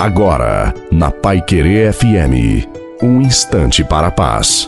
Agora, na Pai Querer FM, um instante para a paz.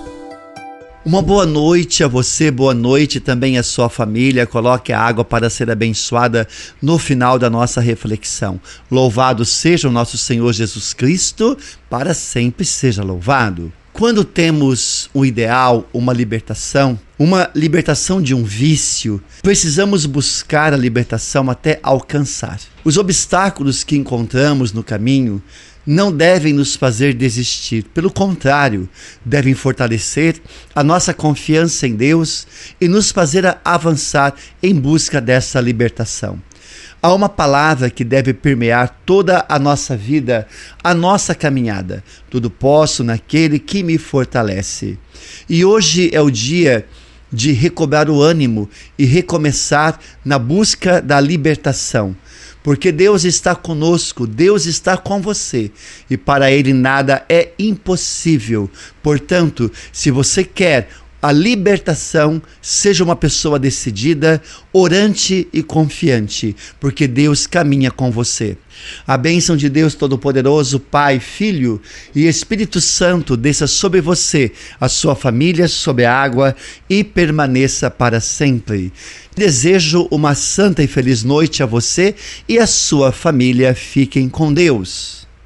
Uma boa noite a você, boa noite também à sua família. Coloque a água para ser abençoada no final da nossa reflexão. Louvado seja o nosso Senhor Jesus Cristo, para sempre seja louvado. Quando temos um ideal, uma libertação, uma libertação de um vício, precisamos buscar a libertação até alcançar. Os obstáculos que encontramos no caminho não devem nos fazer desistir, pelo contrário, devem fortalecer a nossa confiança em Deus e nos fazer avançar em busca dessa libertação. Há uma palavra que deve permear toda a nossa vida, a nossa caminhada. Tudo posso naquele que me fortalece. E hoje é o dia de recobrar o ânimo e recomeçar na busca da libertação. Porque Deus está conosco, Deus está com você e para Ele nada é impossível. Portanto, se você quer a libertação, seja uma pessoa decidida, orante e confiante, porque Deus caminha com você. A bênção de Deus Todo-Poderoso, Pai, Filho e Espírito Santo desça sobre você, a sua família, sobre a água e permaneça para sempre. Desejo uma santa e feliz noite a você e a sua família. Fiquem com Deus.